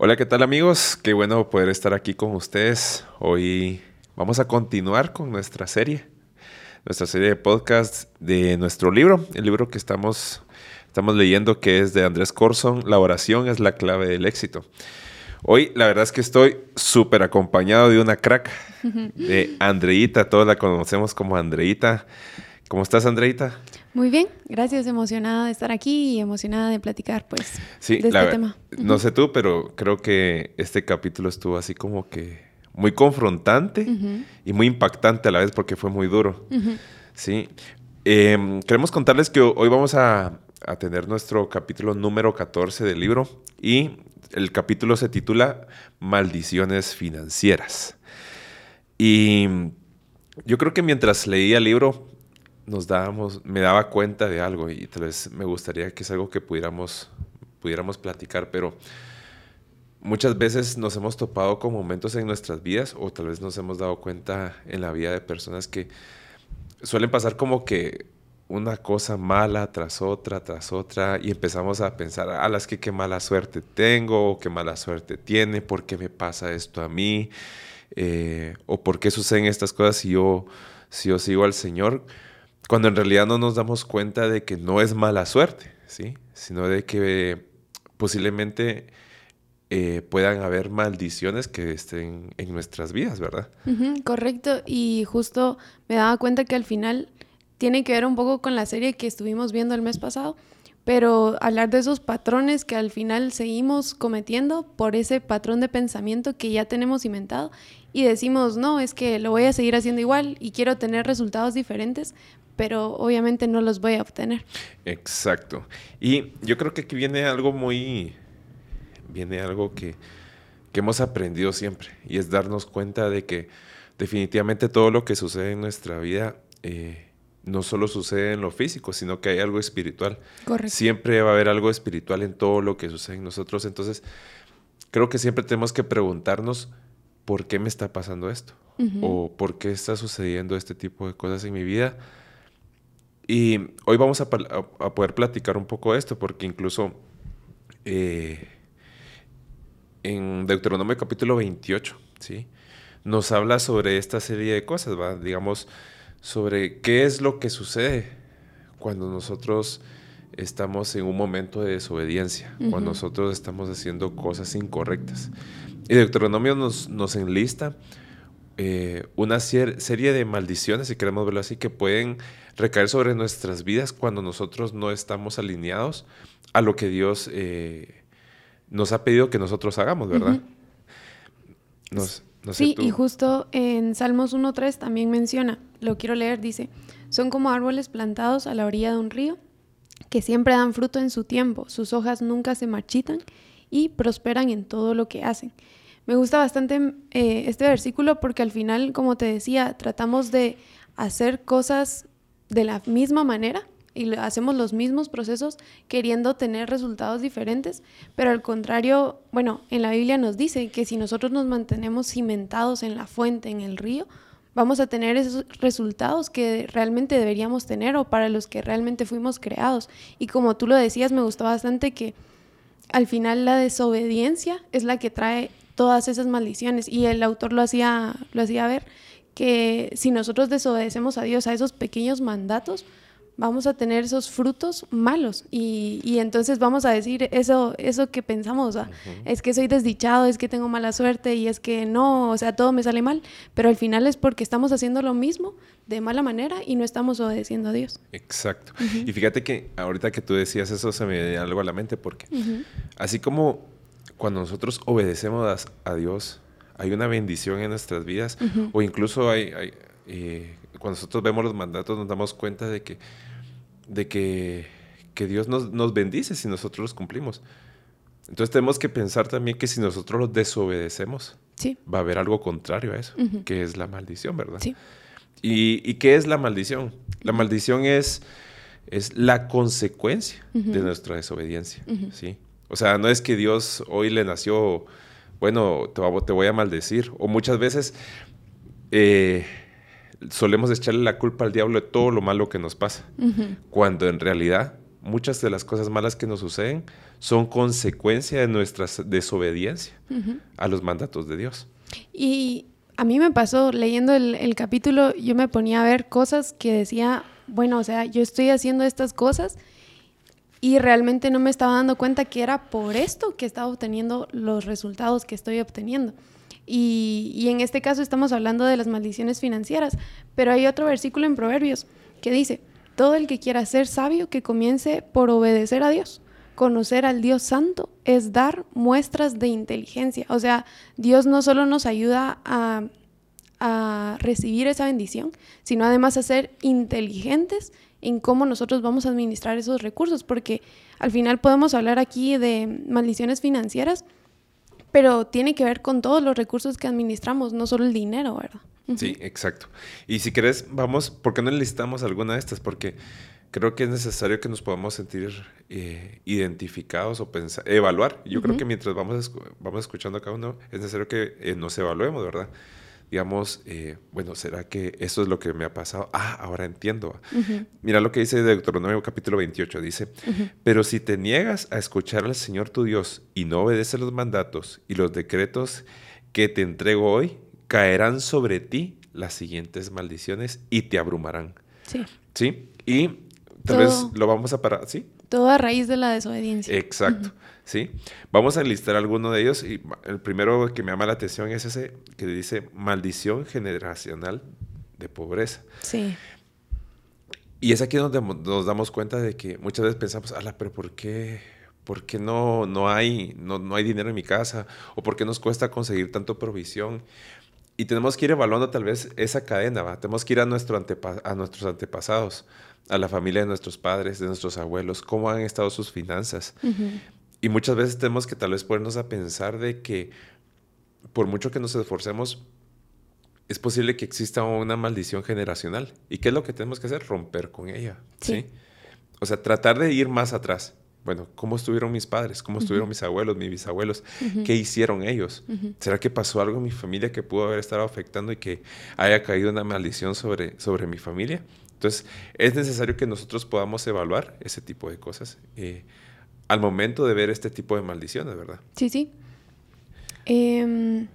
Hola, ¿qué tal amigos? Qué bueno poder estar aquí con ustedes. Hoy vamos a continuar con nuestra serie, nuestra serie de podcast de nuestro libro, el libro que estamos, estamos leyendo que es de Andrés Corson, La oración es la clave del éxito. Hoy la verdad es que estoy súper acompañado de una crack, de Andreita, todos la conocemos como Andreita. ¿Cómo estás, Andreita? Muy bien, gracias, emocionada de estar aquí y emocionada de platicar, pues, de este tema. No sé tú, pero creo que este capítulo estuvo así como que muy confrontante y muy impactante a la vez porque fue muy duro. Sí. Em, queremos contarles que hoy vamos a, a, tener nuestro capítulo número 14 del libro y el capítulo se titula Maldiciones financieras. Y yo creo que mientras leía el libro nos dábamos, me daba cuenta de algo y tal vez me gustaría que es algo que pudiéramos, pudiéramos platicar, pero muchas veces nos hemos topado con momentos en nuestras vidas o tal vez nos hemos dado cuenta en la vida de personas que suelen pasar como que una cosa mala tras otra, tras otra, y empezamos a pensar, a las que qué mala suerte tengo, qué mala suerte tiene, por qué me pasa esto a mí, eh, o por qué suceden estas cosas si yo, si yo sigo al Señor cuando en realidad no nos damos cuenta de que no es mala suerte, ¿sí? sino de que posiblemente eh, puedan haber maldiciones que estén en nuestras vidas, ¿verdad? correcto, y justo me daba cuenta que al final tiene que ver un poco con la serie que estuvimos viendo el mes pasado, pero hablar de esos patrones que al final seguimos cometiendo por ese patrón de pensamiento que ya tenemos inventado y decimos, no, es que lo voy a seguir haciendo igual y quiero tener resultados diferentes, pero obviamente no los voy a obtener. Exacto. Y yo creo que aquí viene algo muy, viene algo que, hemos aprendido siempre, y es darnos cuenta de que definitivamente todo lo que sucede en nuestra vida eh, no solo sucede en lo físico, sino que hay algo espiritual. Correcto. Siempre va a haber algo espiritual en todo lo que sucede en nosotros. Entonces, creo que siempre tenemos que preguntarnos, ¿por qué me está pasando esto? ¿O por qué está sucediendo este tipo de cosas en mi vida? Y hoy vamos a, poder platicar un poco de esto, porque incluso eh, en Deuteronomio capítulo 28, ¿sí? Nos habla sobre esta serie de cosas, ¿va? Digamos, sobre qué es lo que sucede cuando nosotros estamos en un momento de desobediencia, cuando nosotros estamos haciendo cosas incorrectas. Y Deuteronomio nos, nos enlista eh, una serie de maldiciones, si queremos verlo así, que pueden recaer sobre nuestras vidas cuando nosotros no estamos alineados a lo que Dios eh, nos ha pedido que nosotros hagamos, ¿verdad? sí, y justo en Salmos 1.3 también menciona, lo quiero leer, dice, son como árboles plantados a la orilla de un río que siempre dan fruto en su tiempo, sus hojas nunca se marchitan y prosperan en todo lo que hacen. Me gusta bastante eh, este versículo porque al final, como te decía, tratamos de hacer cosas de la misma manera y hacemos los mismos procesos queriendo tener resultados diferentes, pero al contrario, bueno, en la Biblia nos dice que si nosotros nos mantenemos cimentados en la fuente, en el río, vamos a tener esos resultados que realmente deberíamos tener o para los que realmente fuimos creados. Y como tú lo decías, me gustó bastante que al final la desobediencia es la que trae todas esas maldiciones. Y el autor lo hacía, lo hacía ver que si nosotros desobedecemos a Dios a esos pequeños mandatos, vamos a tener esos frutos malos y, y entonces vamos a decir eso, eso que pensamos, es que soy desdichado, es que tengo mala suerte y es que no, o sea, todo me sale mal, pero al final es porque estamos haciendo lo mismo de mala manera y no estamos obedeciendo a Dios. Exacto. Y fíjate que ahorita que tú decías eso se me dio algo a la mente porque así como cuando nosotros obedecemos a, Dios, hay una bendición en nuestras vidas, o incluso hay, eh, cuando nosotros vemos los mandatos nos damos cuenta de que, de que, Dios nos, bendice si nosotros los cumplimos. Entonces tenemos que pensar también que si nosotros los desobedecemos, va a haber algo contrario a eso, que es la maldición, ¿verdad? Sí. ¿Y, qué es la maldición? La maldición es, es la consecuencia de nuestra desobediencia, ¿sí? O sea, no es que Dios hoy le nació, bueno, te, voy a maldecir. O muchas veces eh, solemos echarle la culpa al diablo de todo lo malo que nos pasa. Cuando en realidad muchas de las cosas malas que nos suceden son consecuencia de nuestra desobediencia a los mandatos de Dios. Y a mí me pasó, leyendo el, el, capítulo, yo me ponía a ver cosas que decía, bueno, o sea, yo estoy haciendo estas cosas y realmente no me estaba dando cuenta que era por esto que estaba obteniendo los resultados que estoy obteniendo. Y, en este caso estamos hablando de las maldiciones financieras, pero hay otro versículo en Proverbios que dice, todo el que quiera ser sabio que comience por obedecer a Dios. Conocer al Dios Santo es dar muestras de inteligencia. O sea, Dios no solo nos ayuda a recibir esa bendición, sino además a ser inteligentes en cómo nosotros vamos a administrar esos recursos, porque al final podemos hablar aquí de maldiciones financieras, pero tiene que ver con todos los recursos que administramos, no solo el dinero, ¿verdad? Sí, exacto. Y si querés, vamos, ¿por qué no listamos alguna de estas? Porque creo que es necesario que nos podamos sentir eh, identificados o pensar, evaluar. Yo creo que mientras vamos, vamos escuchando a cada uno, es necesario que eh, nos evaluemos, ¿verdad? Digamos, eh, bueno, ¿será que eso es lo que me ha pasado? Ah, ahora entiendo. Mira lo que dice Deuteronomio capítulo 28, dice, pero si te niegas a escuchar al Señor tu Dios y no obedeces los mandatos y los decretos que te entrego hoy, caerán sobre ti las siguientes maldiciones y te abrumarán. Sí. ¿Sí? Y tal vez lo vamos a parar, ¿sí? Todo a raíz de la desobediencia. Exacto. ¿Sí? Vamos a enlistar alguno de ellos y el primero que me llama la atención es ese que dice maldición generacional de pobreza. Sí. Y es aquí donde nos damos cuenta de que muchas veces pensamos, ala, pero ¿por qué, por qué no, no, hay, no, no hay dinero en mi casa? ¿O por qué nos cuesta conseguir tanto provisión? Y tenemos que ir evaluando tal vez esa cadena, ¿va? Tenemos que ir a, nuestro a nuestros antepasados, a la familia de nuestros padres, de nuestros abuelos, cómo han estado sus finanzas. Y muchas veces tenemos que tal vez ponernos a pensar de que por mucho que nos esforcemos, es posible que exista una maldición generacional. ¿Y qué es lo que tenemos que hacer? Romper con ella. Sí. O sea, tratar de ir más atrás. Bueno, ¿cómo estuvieron mis padres? ¿Cómo estuvieron mis abuelos, mis bisabuelos? ¿Qué hicieron ellos? ¿Será que pasó algo en mi familia que pudo haber estado afectando y que haya caído una maldición sobre, sobre mi familia? Entonces, es necesario que nosotros podamos evaluar ese tipo de cosas. Eh, al momento de ver este tipo de maldiciones, ¿verdad? Sí, sí. Em,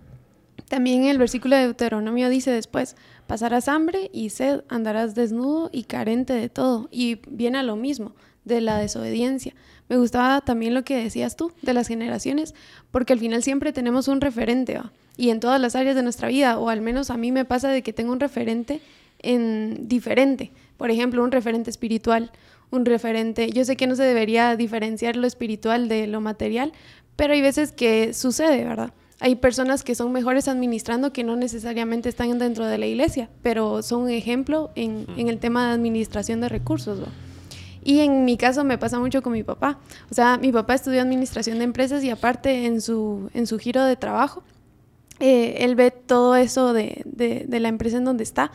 también el versículo de Deuteronomio dice después, pasarás hambre y sed, andarás desnudo y carente de todo. Y viene a lo mismo, de la desobediencia. Me gustaba también lo que decías tú de las generaciones, porque al final siempre tenemos un referente, y en todas las áreas de nuestra vida, o al menos a mí me pasa de que tengo un referente en diferente. Por ejemplo, un referente espiritual, un referente. Yo sé que no se debería diferenciar lo espiritual de lo material, pero hay veces que sucede, ¿verdad? Hay personas que son mejores administrando que no necesariamente están dentro de la iglesia, pero son un ejemplo en, el tema de administración de recursos. Y en mi caso me pasa mucho con mi papá. O sea, mi papá estudió administración de empresas y aparte en su, en su giro de trabajo, eh, él ve todo eso de, de la empresa en donde está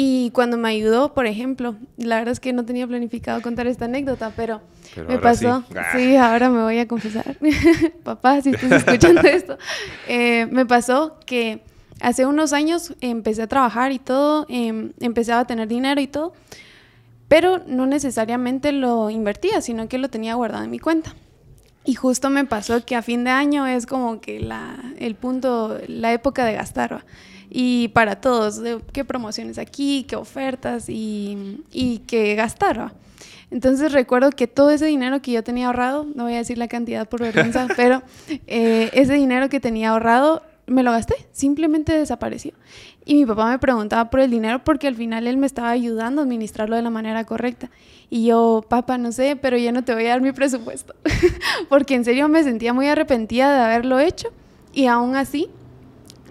y cuando me ayudó, por ejemplo, la verdad es que no tenía planificado contar esta anécdota, pero, me pasó. Ah. Sí. ahora me voy a confesar. Papá, si estás escuchando esto, eh, me pasó que hace unos años empecé a trabajar y todo, eh, empecé a tener dinero y todo, pero no necesariamente lo invertía, sino que lo tenía guardado en mi cuenta. Y justo me pasó que a fin de año es como que la, el punto, la época de gastar y para todos, qué promociones aquí, qué ofertas y, y qué gastar. Entonces recuerdo que todo ese dinero que yo tenía ahorrado, no voy a decir la cantidad por vergüenza, pero eh, ese dinero que tenía ahorrado me lo gasté, simplemente desapareció. Y mi papá me preguntaba por el dinero porque al final él me estaba ayudando a administrarlo de la manera correcta. Y yo, papá, no sé, pero ya no te voy a dar mi presupuesto. porque en serio me sentía muy arrepentida de haberlo hecho. Y aún así,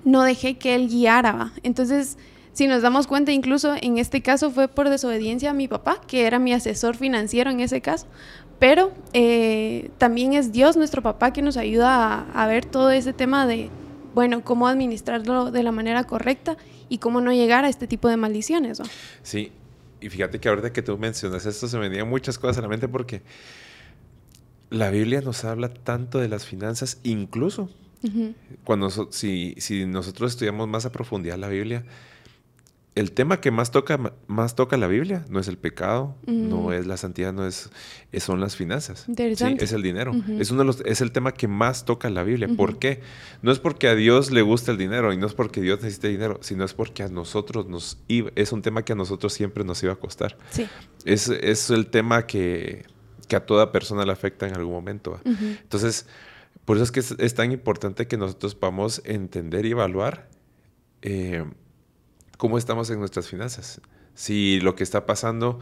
no dejé que él guiara. Entonces, si nos damos cuenta, incluso en este caso fue por desobediencia a mi papá, que era mi asesor financiero en ese caso, pero eh, también es Dios, nuestro papá, que nos ayuda a, ver todo ese tema de, bueno, cómo administrarlo de la manera correcta y cómo no llegar a este tipo de maldiciones. Sí, y fíjate que ahorita que tú mencionas esto, se me venían muchas cosas a la mente porque la Biblia nos habla tanto de las finanzas, incluso cuando, si, si, nosotros estudiamos más a profundidad la Biblia, el tema que más toca, más toca la Biblia no es el pecado, no es la santidad, no es, son las finanzas. Sí, es el dinero. es, uno de los, es el tema que más toca la Biblia. ¿Por qué? No es porque a Dios le gusta el dinero y no es porque Dios necesite dinero, sino es porque a nosotros nos iba, es un tema que a nosotros siempre nos iba a costar. Sí. Es, es el tema que, que, a toda persona le afecta en algún momento. Entonces, por eso es que es, tan importante que nosotros podamos entender y evaluar. Eh, cómo estamos en nuestras finanzas. Si lo que está pasando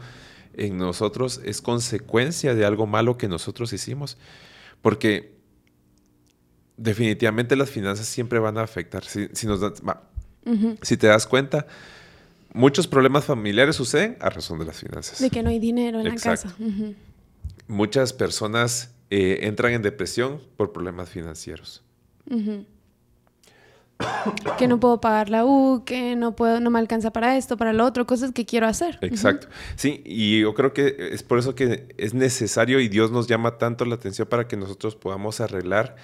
en nosotros es consecuencia de algo malo que nosotros hicimos. Porque definitivamente las finanzas siempre van a afectar. Si, nos, si te das cuenta, muchos problemas familiares suceden a razón de las finanzas. De que no hay dinero en la casa. Muchas personas eh, entran en depresión por problemas financieros que no puedo pagar la U, que no puedo, no me alcanza para esto, para lo otro, cosas que quiero hacer. Exacto. Sí, y yo creo que es por eso que es necesario y Dios nos llama tanto la atención para que nosotros podamos arreglar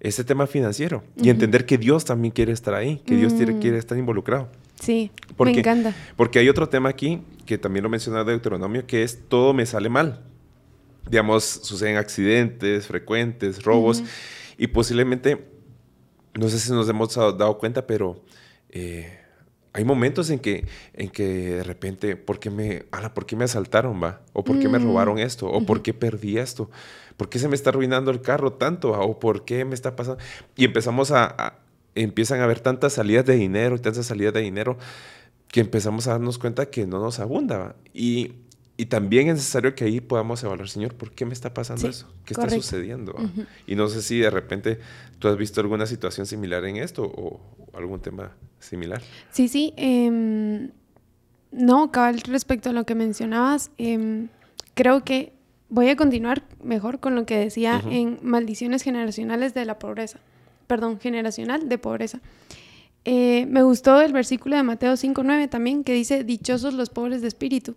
ese tema financiero y entender que Dios también quiere estar ahí, que Dios quiere, mm. quiere estar involucrado. Sí, me encanta. Porque hay otro tema aquí que también lo menciona Deuteronomio, que es todo me sale mal. Digamos, suceden accidentes frecuentes, robos, y posiblemente no sé si nos hemos dado cuenta, pero eh, hay momentos en que, en que de repente, ¿por qué me, ala, ¿por qué me asaltaron, va? ¿O por qué me mm. robaron esto? ¿O por qué perdí esto? ¿Por qué se me está arruinando el carro tanto? ¿O por qué me está pasando? Y empezamos a, empiezan a haber tantas salidas de dinero y tantas salidas de dinero que empezamos a darnos cuenta que no nos abunda. ¿va? Y y también es necesario que ahí podamos evaluar, Señor, ¿por qué me está pasando eso? ¿Qué está sucediendo? Y no sé si de repente tú has visto alguna situación similar en esto o, algún tema similar. Sí, sí. Em, no, cabal, respecto a lo que mencionabas, em, creo que voy a continuar mejor con lo que decía en maldiciones generacionales de la pobreza. Perdón, generacional de pobreza. Eh, me gustó el versículo de Mateo 5.9 también que dice, dichosos los pobres de espíritu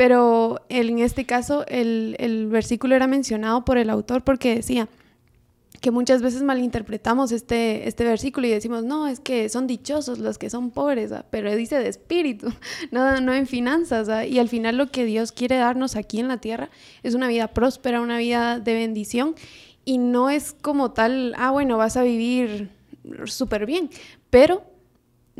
pero en este caso el, versículo era mencionado por el autor porque decía que muchas veces malinterpretamos este, este versículo y decimos, no, es que son dichosos los que son pobres, pero dice de espíritu, no, no en finanzas. Y al final lo que Dios quiere darnos aquí en la tierra es una vida próspera, una vida de bendición y no es como tal, ah, bueno, vas a vivir súper bien, pero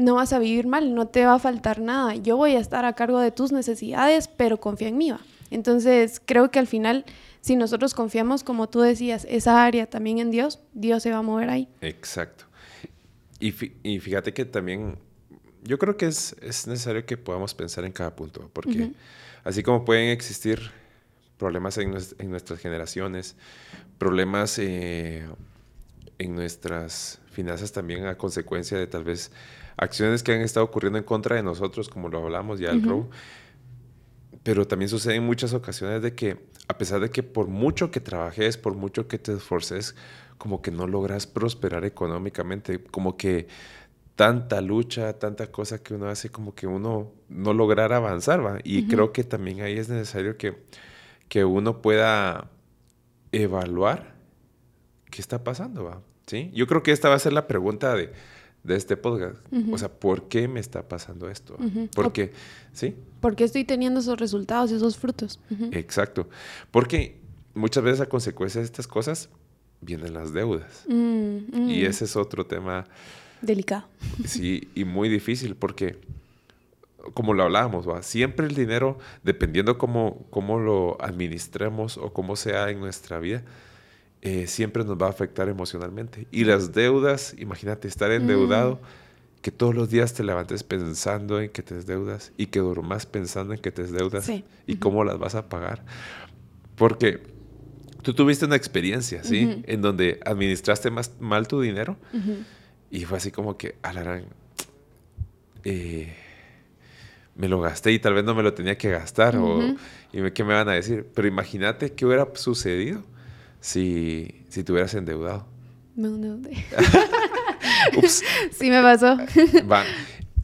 no vas a vivir mal, no te va a faltar nada. Yo voy a estar a cargo de tus necesidades, pero confía en mí. Entonces, creo que al final, si nosotros confiamos, como tú decías, esa área también en Dios, Dios se va a mover ahí. Exacto. Y, fíjate que también, yo creo que es, necesario que podamos pensar en cada punto, porque así como pueden existir problemas en, nuestras generaciones, problemas eh, en nuestras finanzas también a consecuencia de tal vez acciones que han estado ocurriendo en contra de nosotros, como lo hablamos ya el uh Pero también sucede en muchas ocasiones de que, a pesar de que por mucho que trabajes, por mucho que te esforces, como que no logras prosperar económicamente, como que tanta lucha, tanta cosa que uno hace, como que uno no lograr avanzar, ¿va? Y creo que también ahí es necesario que, que uno pueda evaluar qué está pasando, ¿va? ¿Sí? Yo creo que esta va a ser la pregunta de de este podcast. O sea, ¿por qué me está pasando esto? ¿Por qué? ¿Sí? ¿Por qué estoy teniendo esos resultados, esos frutos? Exacto. Porque muchas veces a consecuencia de estas cosas vienen las deudas. Mm, mm. Y ese es otro tema... Delicado. Sí, y muy difícil porque, como lo hablábamos, ¿va? siempre el dinero, dependiendo cómo, cómo lo administremos o cómo sea en nuestra vida, eh, siempre nos va a afectar emocionalmente. Y las deudas, imagínate estar endeudado, mm. que todos los días te levantes pensando en que te deudas y que durmas pensando en que te deudas y cómo las vas a pagar. Porque tú tuviste una experiencia, ¿sí? En donde administraste más mal tu dinero y fue así como que, alarán, eh, me lo gasté y tal vez no me lo tenía que gastar o y qué me van a decir. Pero imagínate qué hubiera sucedido si, si te hubieras endeudado? Me endeudé. Ups. Sí me pasó. Va.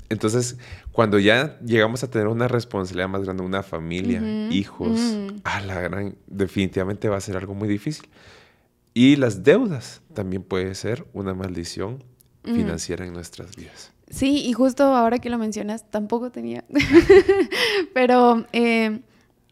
Entonces, cuando ya llegamos a tener una responsabilidad más grande, una familia, hijos, a la gran, definitivamente va a ser algo muy difícil. Y las deudas también puede ser una maldición financiera en nuestras vidas. Sí, y justo ahora que lo mencionas, tampoco tenía. Pero eh,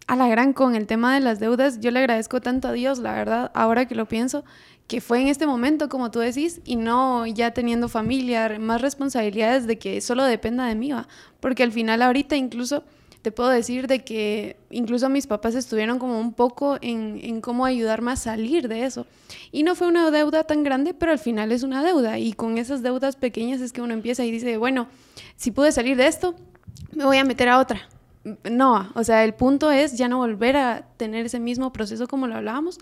a la gran con el tema de las deudas, yo le agradezco tanto a Dios, la verdad, ahora que lo pienso, que fue en este momento, como tú decís, y no ya teniendo familia, más responsabilidades de que solo dependa de mí, ¿va? porque al final ahorita incluso te puedo decir de que incluso mis papás estuvieron como un poco en, en, cómo ayudarme a salir de eso. Y no fue una deuda tan grande, pero al final es una deuda. Y con esas deudas pequeñas es que uno empieza y dice, bueno, si pude salir de esto, me voy a meter a otra. No, o sea, el punto es ya no volver a tener ese mismo proceso como lo hablábamos,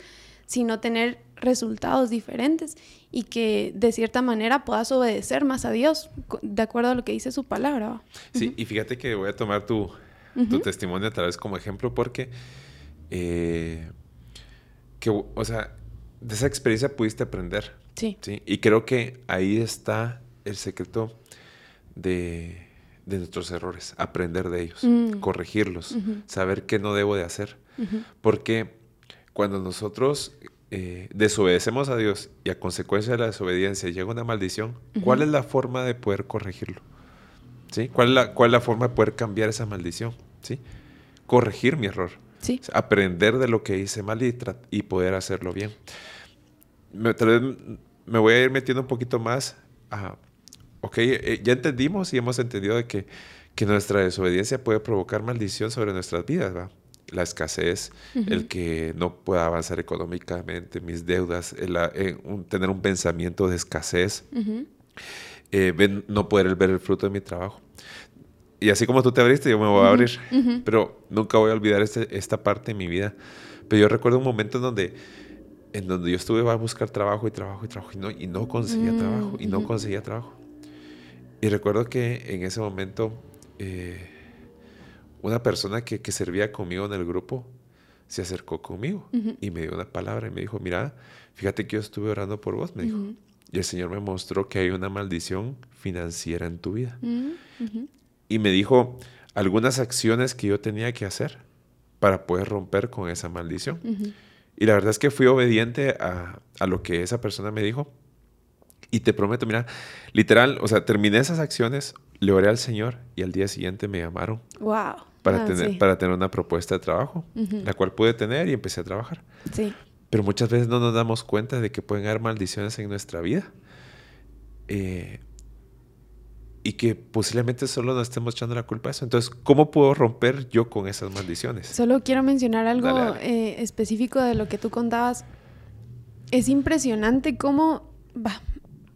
sino tener resultados diferentes y que de cierta manera puedas obedecer más a Dios, de acuerdo a lo que dice su palabra. Sí, y fíjate que voy a tomar tu, tu testimonio otra vez como ejemplo porque, eh, que, o sea, de esa experiencia pudiste aprender. Sí. ¿sí? Y creo que ahí está el secreto de, de nuestros errores, aprender de ellos, mm. corregirlos, saber qué no debo de hacer. Porque cuando nosotros eh, desobedecemos a Dios y a consecuencia de la desobediencia llega una maldición, ¿cuál es la forma de poder corregirlo? ¿Sí? ¿Cuál, es la, ¿Cuál es la forma de poder cambiar esa maldición? ¿Sí? Corregir mi error. Sí. Aprender de lo que hice mal y, y poder hacerlo bien. Me, tal vez me voy a ir metiendo un poquito más a... Ok, eh, ya entendimos y hemos entendido de que, que nuestra desobediencia puede provocar maldición sobre nuestras vidas, ¿va? la escasez, el que no pueda avanzar económicamente, mis deudas, el, eh, tener un pensamiento de escasez, eh, no poder ver el fruto de mi trabajo. Y así como tú te abriste, yo me voy a abrir, pero nunca voy a olvidar este, esta parte de mi vida. Pero yo recuerdo un momento en donde, en donde yo estuve a buscar trabajo y trabajo y trabajo y no, y no conseguía mm, trabajo y no conseguía trabajo. Y recuerdo que en ese momento... Eh, una persona que, servía conmigo en el grupo se acercó conmigo y me dio una palabra y me dijo, mira, fíjate que yo estuve orando por vos, me dijo. Y el Señor me mostró que hay una maldición financiera en tu vida. Y me dijo algunas acciones que yo tenía que hacer para poder romper con esa maldición. Y la verdad es que fui obediente a, a, lo que esa persona me dijo. Y te prometo, mira, literal, o sea, terminé esas acciones, le oré al Señor y al día siguiente me llamaron. Wow para, ah, tener, para tener una propuesta de trabajo, la cual pude tener y empecé a trabajar. Sí. Pero muchas veces no nos damos cuenta de que pueden haber maldiciones en nuestra vida. Eh, y que posiblemente solo nos estemos echando la culpa a eso. Entonces, ¿cómo puedo romper yo con esas maldiciones? Solo quiero mencionar algo eh, específico de lo que tú contabas. Es impresionante cómo,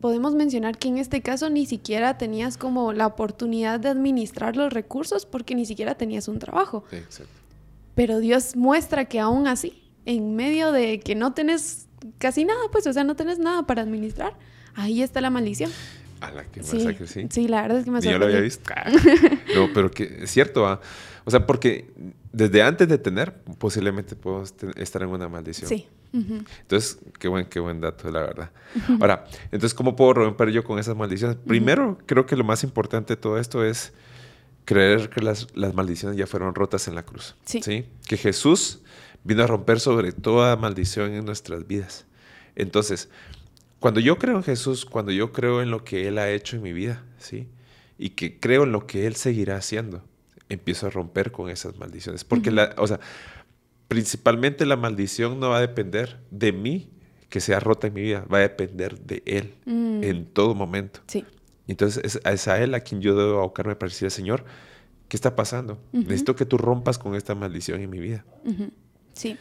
podemos mencionar que en este caso ni siquiera tenías como la oportunidad de administrar los recursos porque ni siquiera tenías un trabajo. Pero Dios muestra que aún así, en medio de que no tenés casi nada, pues, o sea, no tenés nada para administrar, ahí está la maldición. A la que sí, sí. Sí, la verdad es que me Yo lo había visto. no, pero que es cierto, ¿ah? o sea, porque desde antes de tener, posiblemente puedo estar en una maldición. Sí. Entonces, qué buen, qué buen dato, la verdad. Ahora, entonces, ¿cómo puedo romper yo con esas maldiciones? Primero, creo que lo más importante de todo esto es creer que las, las maldiciones ya fueron rotas en la cruz. Sí. sí. Que Jesús vino a romper sobre toda maldición en nuestras vidas. Entonces, cuando yo creo en Jesús, cuando yo creo en lo que Él ha hecho en mi vida, ¿sí? Y que creo en lo que Él seguirá haciendo, empiezo a romper con esas maldiciones. Porque, la, o sea, principalmente la maldición no va a depender de mí que sea rota en mi vida, va a depender de Él mm. en todo momento. Sí. Entonces es, a Él a quien yo debo abocarme para decir, Señor, ¿qué está pasando? Necesito que tú rompas con esta maldición en mi vida. Sí.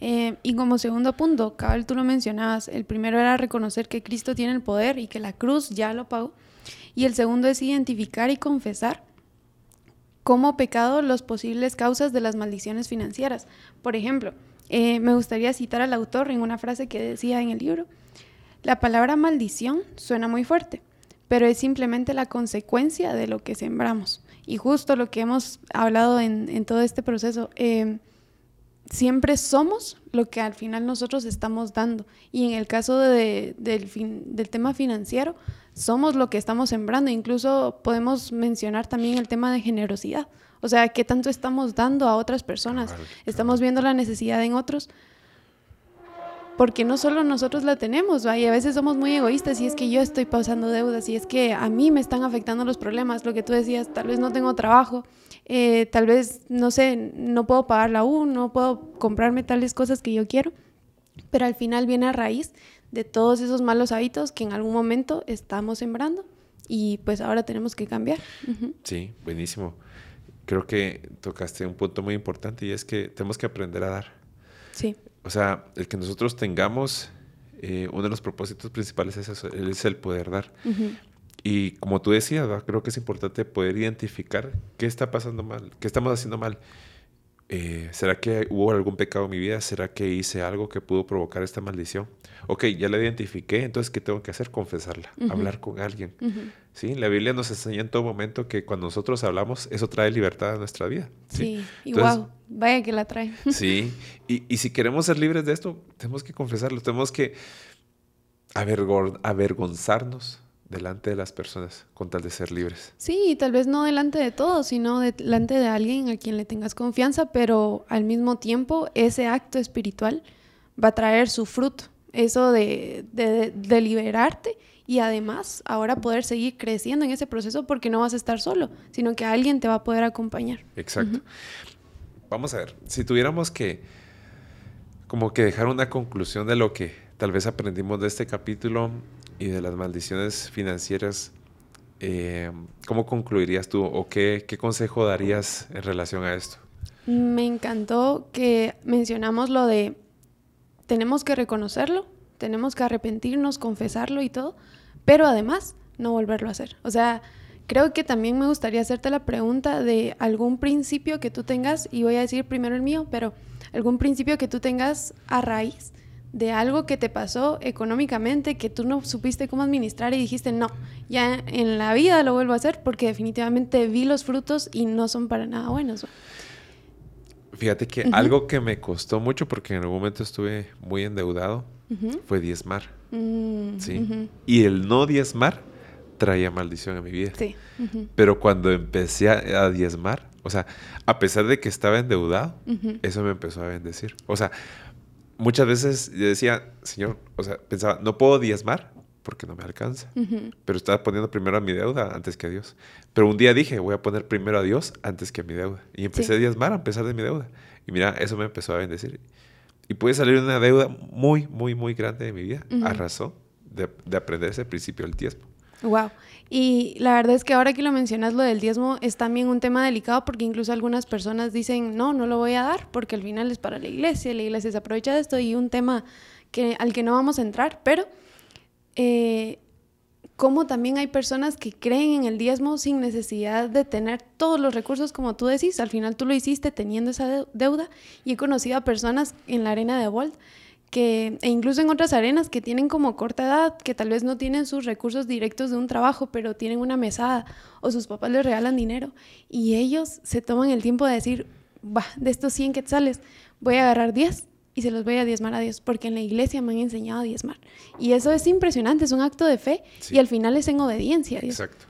Eh, y como segundo punto, Cabal, tú lo mencionabas, el primero era reconocer que Cristo tiene el poder y que la cruz ya lo pagó. Y el segundo es identificar y confesar como pecado las posibles causas de las maldiciones financieras. Por ejemplo, eh, me gustaría citar al autor en una frase que decía en el libro, la palabra maldición suena muy fuerte, pero es simplemente la consecuencia de lo que sembramos. Y justo lo que hemos hablado en, todo este proceso, eh, siempre somos lo que al final nosotros estamos dando. Y en el caso del tema financiero, somos lo que estamos sembrando. Incluso podemos mencionar también el tema de generosidad. O sea, ¿qué tanto estamos dando a otras personas? Estamos viendo la necesidad en otros. porque no solo nosotros la tenemos, y a veces somos muy egoístas y es que yo estoy pausando deudas y es que a mí me están afectando los problemas, lo que tú decías, tal vez no tengo trabajo, eh, tal vez, no sé, no puedo pagar la U, no puedo comprarme tales cosas que yo quiero, pero al final viene a raíz de todos esos malos hábitos que en algún momento estamos sembrando y pues ahora tenemos que cambiar. Sí, buenísimo. Creo que tocaste un punto muy importante y es que tenemos que aprender a dar. Sí. O sea, el que nosotros tengamos, eh, uno de los propósitos principales es, eso, es el poder dar. Y como tú decías, creo que es importante poder identificar qué está pasando mal, qué estamos haciendo mal. Eh, ¿Será que hubo algún pecado en mi vida? ¿Será que hice algo que pudo provocar esta maldición? Ok, ya la identifiqué, entonces ¿qué tengo que hacer? Confesarla, hablar con alguien. ¿Sí? La Biblia nos enseña en todo momento que cuando nosotros hablamos, eso trae libertad a nuestra vida. Sí, y wow, vaya que la trae. sí, y, y, si queremos ser libres de esto, tenemos que confesarlo, tenemos que avergonzarnos delante de las personas con tal de ser libres. Sí, tal vez no delante de todos, sino delante de alguien a quien le tengas confianza, pero al mismo tiempo ese acto espiritual va a traer su fruto, eso de, de, liberarte y además ahora poder seguir creciendo en ese proceso porque no vas a estar solo, sino que alguien te va a poder acompañar. Exacto. Vamos a ver, si tuviéramos que como que dejar una conclusión de lo que tal vez aprendimos de este capítulo, y de las maldiciones financieras, eh, ¿cómo concluirías tú o qué, qué consejo darías en relación a esto? Me encantó que mencionamos lo de tenemos que reconocerlo, tenemos que arrepentirnos, confesarlo y todo, pero además no volverlo a hacer. O sea, creo que también me gustaría hacerte la pregunta de algún principio que tú tengas, y voy a decir primero el mío, pero algún principio que tú tengas a raíz de algo que te pasó económicamente que tú no supiste cómo administrar y dijiste, no, ya en la vida lo vuelvo a hacer porque definitivamente vi los frutos y no son para nada buenos. Fíjate que algo que me costó mucho porque en algún momento estuve muy endeudado fue diezmar. Mm, ¿sí? Y el no diezmar traía maldición a mi vida. Sí. Pero cuando empecé a, diezmar, o sea, a pesar de que estaba endeudado, eso me empezó a bendecir. O sea, muchas veces yo decía, Señor, o sea, pensaba, no puedo diezmar porque no me alcanza. Pero estaba poniendo primero a mi deuda antes que a Dios. Pero un día dije, voy a poner primero a Dios antes que a mi deuda. Y empecé a diezmar a pesar de mi deuda. Y mira, eso me empezó a bendecir. Y pude salir una deuda muy, muy, muy grande de mi vida a razón de, de aprender ese principio del diezmo. Wow. Y la verdad es que ahora que lo mencionas, lo del diezmo es también un tema delicado porque incluso algunas personas dicen, no, no lo voy a dar porque al final es para la iglesia, la iglesia se aprovecha de esto y un tema que, al que no vamos a entrar, pero eh, como también hay personas que creen en el diezmo sin necesidad de tener todos los recursos como tú decís, al final tú lo hiciste teniendo esa deuda y he conocido a personas en la arena de Walt que, e incluso en otras arenas que tienen como corta edad, que tal vez no tienen sus recursos directos de un trabajo, pero tienen una mesada o sus papás les regalan dinero y ellos se toman el tiempo de decir, va, de estos 100 quetzales voy a agarrar 10 y se los voy a diezmar a Dios, porque en la iglesia me han enseñado a diezmar. Y eso es impresionante, es un acto de fe y al final es en obediencia a Dios. Exacto.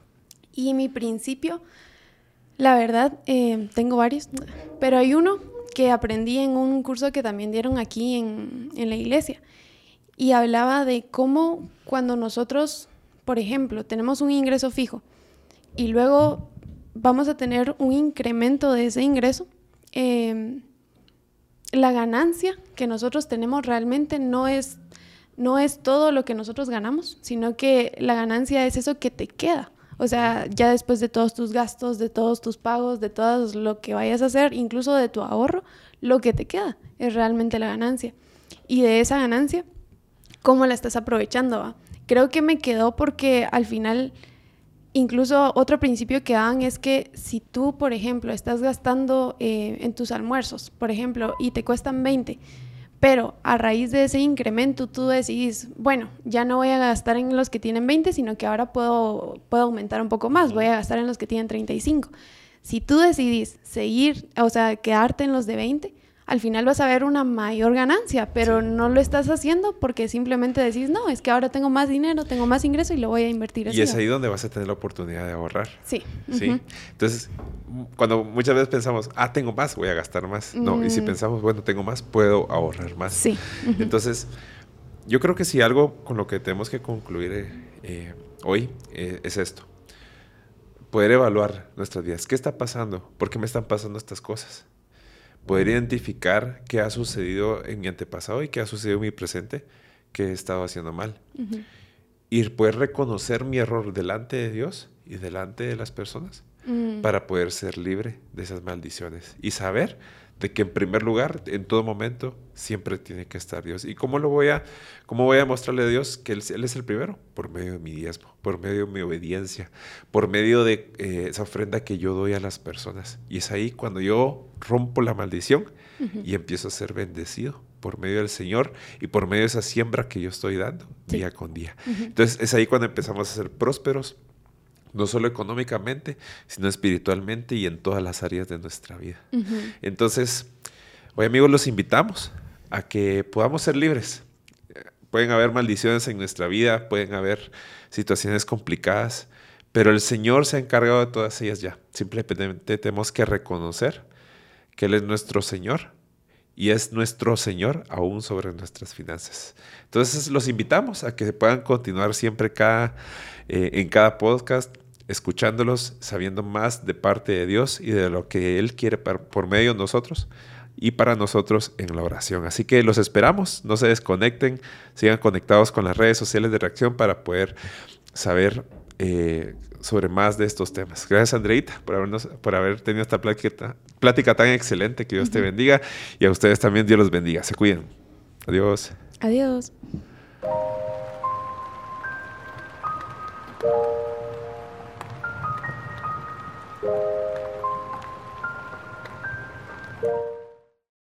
Y mi principio, la verdad, eh, tengo varios, pero hay uno que aprendí en un curso que también dieron aquí en, en la iglesia. Y hablaba de cómo cuando nosotros, por ejemplo, tenemos un ingreso fijo y luego vamos a tener un incremento de ese ingreso, em, la ganancia que nosotros tenemos realmente no es, no es todo lo que nosotros ganamos, sino que la ganancia es eso que te queda. O sea, ya después de todos tus gastos, de todos tus pagos, de todo lo que vayas a hacer, incluso de tu ahorro, lo que te queda es realmente la ganancia. Y de esa ganancia, ¿cómo la estás aprovechando? Creo que me quedó porque al final, incluso otro principio que dan es que si tú, por ejemplo, estás gastando eh, en tus almuerzos, por ejemplo, y te cuestan 20, pero a raíz de ese incremento tú decidís, bueno, ya no voy a gastar en los que tienen 20, sino que ahora puedo, puedo aumentar un poco más, voy a gastar en los que tienen 35. Si tú decidís seguir, o sea, quedarte en los de 20, al final vas a ver una mayor ganancia, pero no lo estás haciendo porque simplemente decís, no, es que ahora tengo más dinero, tengo más ingreso y lo voy a invertir así. Y es ahí donde vas a tener la oportunidad de ahorrar. Sí. Sí. Entonces, cuando muchas veces pensamos, ah, tengo más, voy a gastar más. No, y si mm. pensamos, bueno, tengo más, puedo ahorrar más. Sí. Entonces, yo creo que si algo con lo que tenemos que concluir eh, eh, hoy eh, es esto. Poder evaluar nuestras vidas. ¿Qué está pasando? ¿Por qué me están pasando estas cosas? Poder identificar qué ha sucedido en mi antepasado y qué ha sucedido en mi presente que he estado haciendo mal. Y poder reconocer mi error delante de Dios y delante de las personas mm. para poder ser libre de esas maldiciones y saber de que en primer lugar, en todo momento, siempre tiene que estar Dios. ¿Y cómo lo voy a, cómo voy a mostrarle a Dios que él, es el primero? Por medio de mi diezmo, por medio de mi obediencia, por medio de eh, esa ofrenda que yo doy a las personas. Y es ahí cuando yo rompo la maldición y empiezo a ser bendecido por medio del Señor y por medio de esa siembra que yo estoy dando día con día. Entonces es ahí cuando empezamos a ser prósperos, no solo económicamente, sino espiritualmente y en todas las áreas de nuestra vida. Entonces, hoy amigos los invitamos a que podamos ser libres. Pueden haber maldiciones en nuestra vida, pueden haber situaciones complicadas, pero el Señor se ha encargado de todas ellas ya. Simplemente tenemos que reconocer que Él es nuestro Señor y es nuestro Señor aún sobre nuestras finanzas. Entonces los invitamos a que puedan continuar siempre cada, eh, en cada podcast escuchándolos, sabiendo más de parte de Dios y de lo que Él quiere por medio de nosotros y para nosotros en la oración. Así que los esperamos, no se desconecten, sigan conectados con las redes sociales de reacción para poder saber eh, sobre más de estos temas. Gracias Andreita por, habernos, por haber tenido esta plática, plática tan excelente. Que Dios te bendiga y a ustedes también Dios los bendiga. Se cuiden. Adiós. Adiós.